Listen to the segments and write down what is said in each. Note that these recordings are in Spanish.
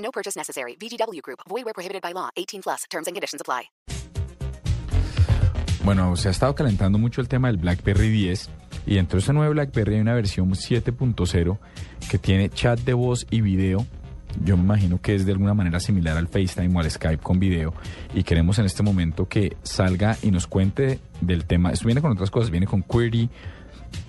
No purchase necessary. VGW Group. Void where prohibited by law. 18 plus. Terms and conditions apply. Bueno, se ha estado calentando mucho el tema del BlackBerry 10 y dentro de ese nuevo BlackBerry hay una versión 7.0 que tiene chat de voz y video. Yo me imagino que es de alguna manera similar al FaceTime o al Skype con video y queremos en este momento que salga y nos cuente del tema. Esto viene con otras cosas, viene con Query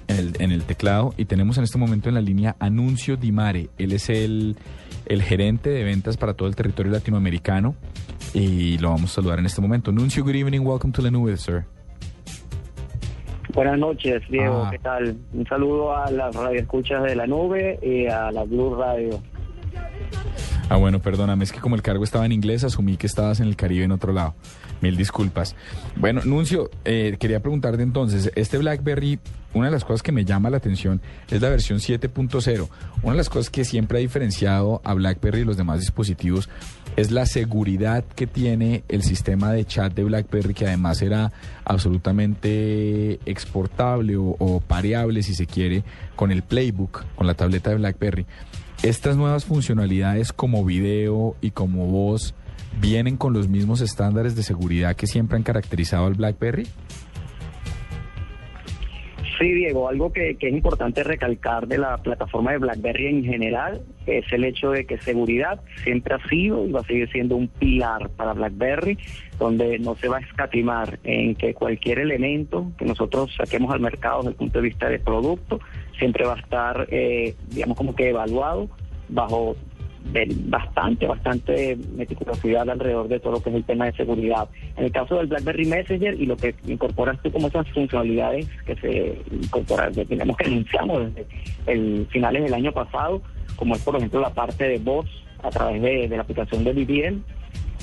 en el, en el teclado y tenemos en este momento en la línea Anuncio Dimare. Él es el, el gerente de ventas para todo el territorio latinoamericano y lo vamos a saludar en este momento. Anuncio, good evening, welcome to la nube, sir. Buenas noches, Diego. Ah. ¿Qué tal? Un saludo a las radioescuchas de la nube y a la Blue Radio. Ah, bueno, perdóname, es que como el cargo estaba en inglés, asumí que estabas en el Caribe en otro lado. Mil disculpas. Bueno, Nuncio, eh, quería preguntarte entonces, este BlackBerry, una de las cosas que me llama la atención es la versión 7.0. Una de las cosas que siempre ha diferenciado a BlackBerry y los demás dispositivos es la seguridad que tiene el sistema de chat de BlackBerry, que además era absolutamente exportable o, o pareable, si se quiere, con el Playbook, con la tableta de BlackBerry. Estas nuevas funcionalidades como video y como voz vienen con los mismos estándares de seguridad que siempre han caracterizado al BlackBerry. Sí, Diego, algo que, que es importante recalcar de la plataforma de BlackBerry en general es el hecho de que seguridad siempre ha sido y va a seguir siendo un pilar para BlackBerry, donde no se va a escatimar en que cualquier elemento que nosotros saquemos al mercado desde el punto de vista de producto siempre va a estar, eh, digamos, como que evaluado bajo bastante, bastante meticulosidad alrededor de todo lo que es el tema de seguridad. En el caso del BlackBerry Messenger y lo que incorporas tú como esas funcionalidades que se incorporan, que tenemos que anunciamos desde el finales del año pasado, como es por ejemplo la parte de voz a través de, de la aplicación de VPN,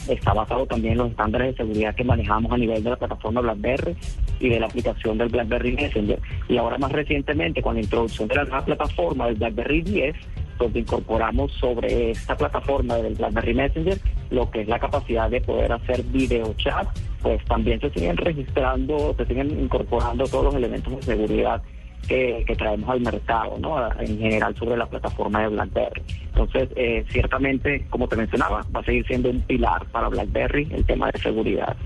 está basado también en los estándares de seguridad que manejamos a nivel de la plataforma BlackBerry y de la aplicación del BlackBerry Messenger. Y ahora más recientemente, con la introducción de la nueva plataforma del BlackBerry 10, donde incorporamos sobre esta plataforma del BlackBerry Messenger lo que es la capacidad de poder hacer video chat, pues también se siguen registrando, se siguen incorporando todos los elementos de seguridad que, que traemos al mercado, ¿no? En general sobre la plataforma de BlackBerry. Entonces, eh, ciertamente, como te mencionaba, va a seguir siendo un pilar para BlackBerry el tema de seguridad.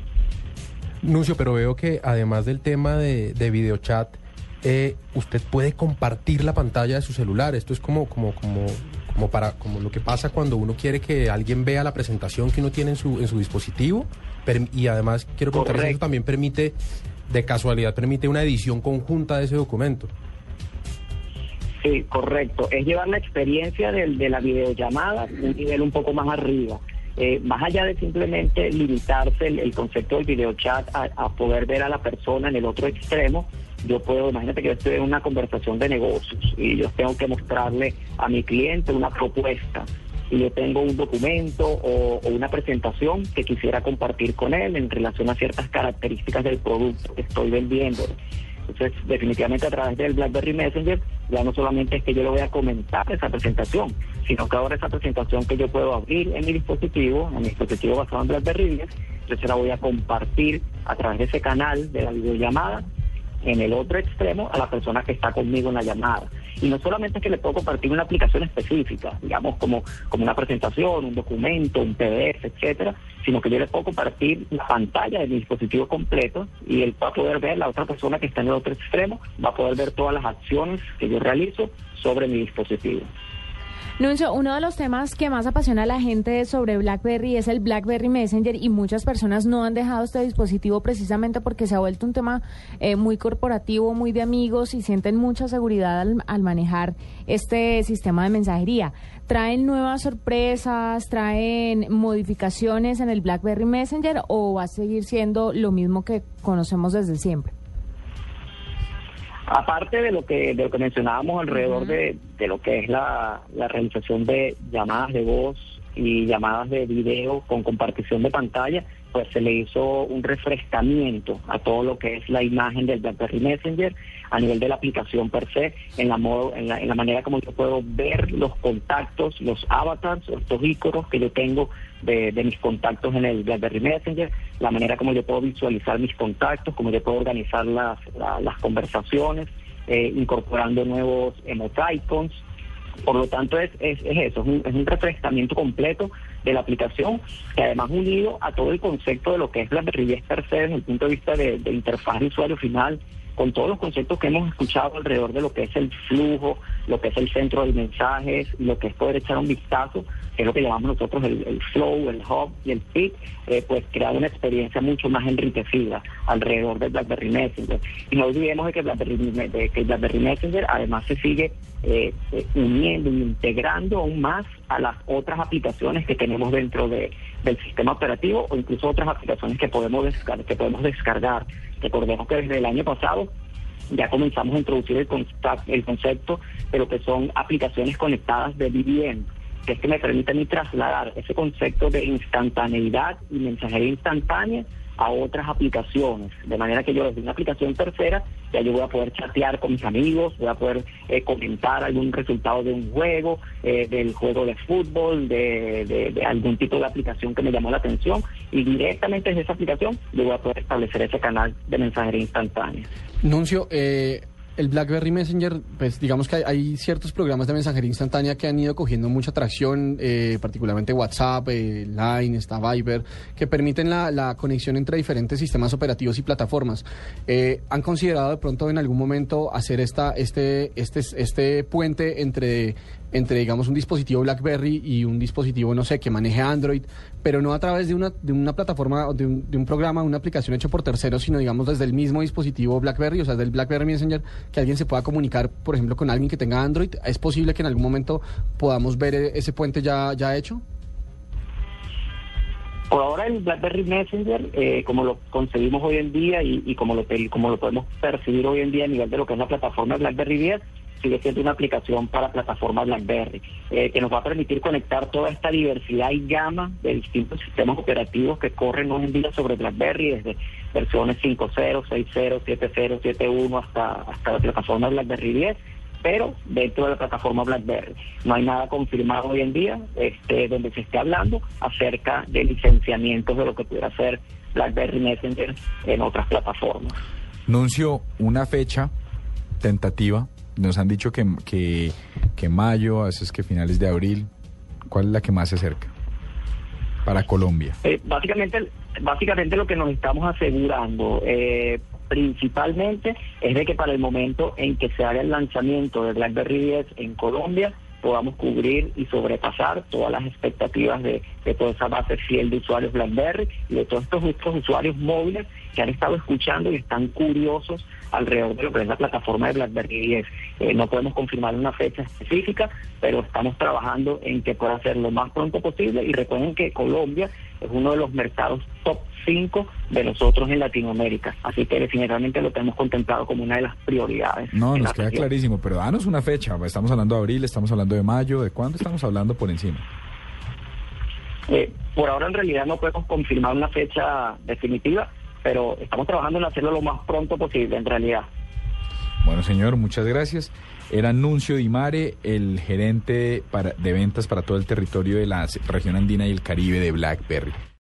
Nuncio, pero veo que además del tema de, de videochat, eh, usted puede compartir la pantalla de su celular. Esto es como, como, como, como para, como lo que pasa cuando uno quiere que alguien vea la presentación que uno tiene en su, en su dispositivo. Per- y además quiero si eso también permite, de casualidad, permite una edición conjunta de ese documento. Sí, correcto. Es llevar la experiencia de, la videollamada un nivel un poco más arriba. Eh, más allá de simplemente limitarse el, el concepto del videochat a, a poder ver a la persona en el otro extremo, yo puedo, imagínate que yo estoy en una conversación de negocios y yo tengo que mostrarle a mi cliente una propuesta y yo tengo un documento o, o una presentación que quisiera compartir con él en relación a ciertas características del producto que estoy vendiendo. Entonces, definitivamente a través del BlackBerry Messenger, ya no solamente es que yo le voy a comentar esa presentación, sino que ahora esa presentación que yo puedo abrir en mi dispositivo, en mi dispositivo basado en BlackBerry 10, yo se la voy a compartir a través de ese canal de la videollamada en el otro extremo a la persona que está conmigo en la llamada. Y no solamente es que le puedo compartir una aplicación específica, digamos como, como una presentación, un documento, un PDF, etcétera, sino que yo le puedo compartir la pantalla de mi dispositivo completo y él va a poder ver, la otra persona que está en el otro extremo, va a poder ver todas las acciones que yo realizo sobre mi dispositivo. Nuncio, uno de los temas que más apasiona a la gente sobre BlackBerry es el BlackBerry Messenger y muchas personas no han dejado este dispositivo precisamente porque se ha vuelto un tema eh, muy corporativo, muy de amigos y sienten mucha seguridad al, al manejar este sistema de mensajería. ¿Traen nuevas sorpresas, traen modificaciones en el BlackBerry Messenger o va a seguir siendo lo mismo que conocemos desde siempre? Aparte de lo que de lo que mencionábamos alrededor de, de lo que es la, la realización de llamadas de voz y llamadas de video con compartición de pantalla, pues se le hizo un refrescamiento a todo lo que es la imagen del BlackBerry Messenger a nivel de la aplicación per se, en la, modo, en la, en la manera como yo puedo ver los contactos, los avatars, estos iconos que yo tengo de, de mis contactos en el BlackBerry Messenger, la manera como yo puedo visualizar mis contactos, como yo puedo organizar las, la- las conversaciones, eh, incorporando nuevos emoticons, por lo tanto, es, es, es eso, es un, es un refrescamiento completo de la aplicación, que además unido a todo el concepto de lo que es BlackBerry 10 per desde el punto de vista de, de interfaz de usuario final, con todos los conceptos que hemos escuchado alrededor de lo que es el flujo, lo que es el centro de mensajes, lo que es poder echar un vistazo, que es lo que llamamos nosotros el, flow, el hub y el pick, eh, pues crear una experiencia mucho más enriquecida alrededor del BlackBerry Messenger. Y no olvidemos de que BlackBerry, de que BlackBerry Messenger además se sigue eh, eh, uniendo y integrando aún más a las otras aplicaciones que tenemos dentro de, del sistema operativo o incluso otras aplicaciones que podemos descargar, que podemos descargar. Recordemos que desde el año pasado ya comenzamos a introducir el, consta- el concepto de lo que son aplicaciones conectadas de BBM, que es que me permite a mí trasladar ese concepto de instantaneidad y mensajería instantánea a otras aplicaciones, de manera que yo desde una aplicación tercera ya yo voy a poder chatear con mis amigos, voy a poder eh, comentar algún resultado de un juego, eh, del juego de fútbol, de, algún tipo de aplicación que me llamó la atención y directamente desde esa aplicación yo voy a poder establecer ese canal de mensajería instantánea. Nuncio, eh, el BlackBerry Messenger, pues digamos que hay, ciertos programas de mensajería instantánea que han ido cogiendo mucha atracción, eh, particularmente WhatsApp, eh, Line, está Viber, que permiten la, la conexión entre diferentes sistemas operativos y plataformas. Eh, ¿Han considerado de pronto en algún momento hacer esta, este, este, este puente entre entre, digamos, un dispositivo BlackBerry y un dispositivo, no sé, que maneje Android, pero no a través de una, de una plataforma, de un, de un programa, una aplicación hecho por terceros, sino, digamos, desde el mismo dispositivo BlackBerry, o sea, del BlackBerry Messenger, que alguien se pueda comunicar, por ejemplo, con alguien que tenga Android. ¿Es posible que en algún momento podamos ver eh, ese puente ya, ya hecho? Por ahora el BlackBerry Messenger, eh, como lo concebimos hoy en día y, y como, lo, como lo podemos percibir hoy en día a nivel de lo que es la plataforma BlackBerry 10, sigue siendo una aplicación para plataforma BlackBerry, eh, que nos va a permitir conectar toda esta diversidad y gama de distintos sistemas operativos que corren hoy en día sobre BlackBerry, desde versiones 5.0, 6.0, 7.0, 7.1 hasta, hasta la plataforma BlackBerry 10 pero dentro de la plataforma BlackBerry. No hay nada confirmado hoy en día este, donde se esté hablando acerca de licenciamientos de lo que pudiera ser BlackBerry Messenger en otras plataformas. Nuncio, una fecha tentativa. Nos han dicho que, que, que mayo, a veces que finales de abril. ¿Cuál es la que más se acerca? Para Colombia. Eh, básicamente, básicamente lo que nos estamos asegurando eh, principalmente es de que para el momento en que se haga el lanzamiento de BlackBerry 10 en Colombia podamos cubrir y sobrepasar todas las expectativas de, de toda esa base fiel de usuarios BlackBerry y de todos estos, estos usuarios móviles que han estado escuchando y están curiosos alrededor de lo que es la plataforma de BlackBerry 10. Eh, no podemos confirmar una fecha específica, pero estamos trabajando en que pueda ser lo más pronto posible y recuerden que Colombia es uno de los mercados top 5 de nosotros en Latinoamérica, así que definitivamente lo tenemos contemplado como una de las prioridades. No, nos queda región. clarísimo, pero danos una fecha. Estamos hablando de abril, estamos hablando de mayo. ¿De cuándo estamos hablando por encima? Eh, por ahora en realidad no podemos confirmar una fecha definitiva, pero estamos trabajando en hacerlo lo más pronto posible en realidad. Bueno, señor, muchas gracias. Era Nuncio Dimare, el gerente para, de ventas para todo el territorio de la región andina y el Caribe de BlackBerry.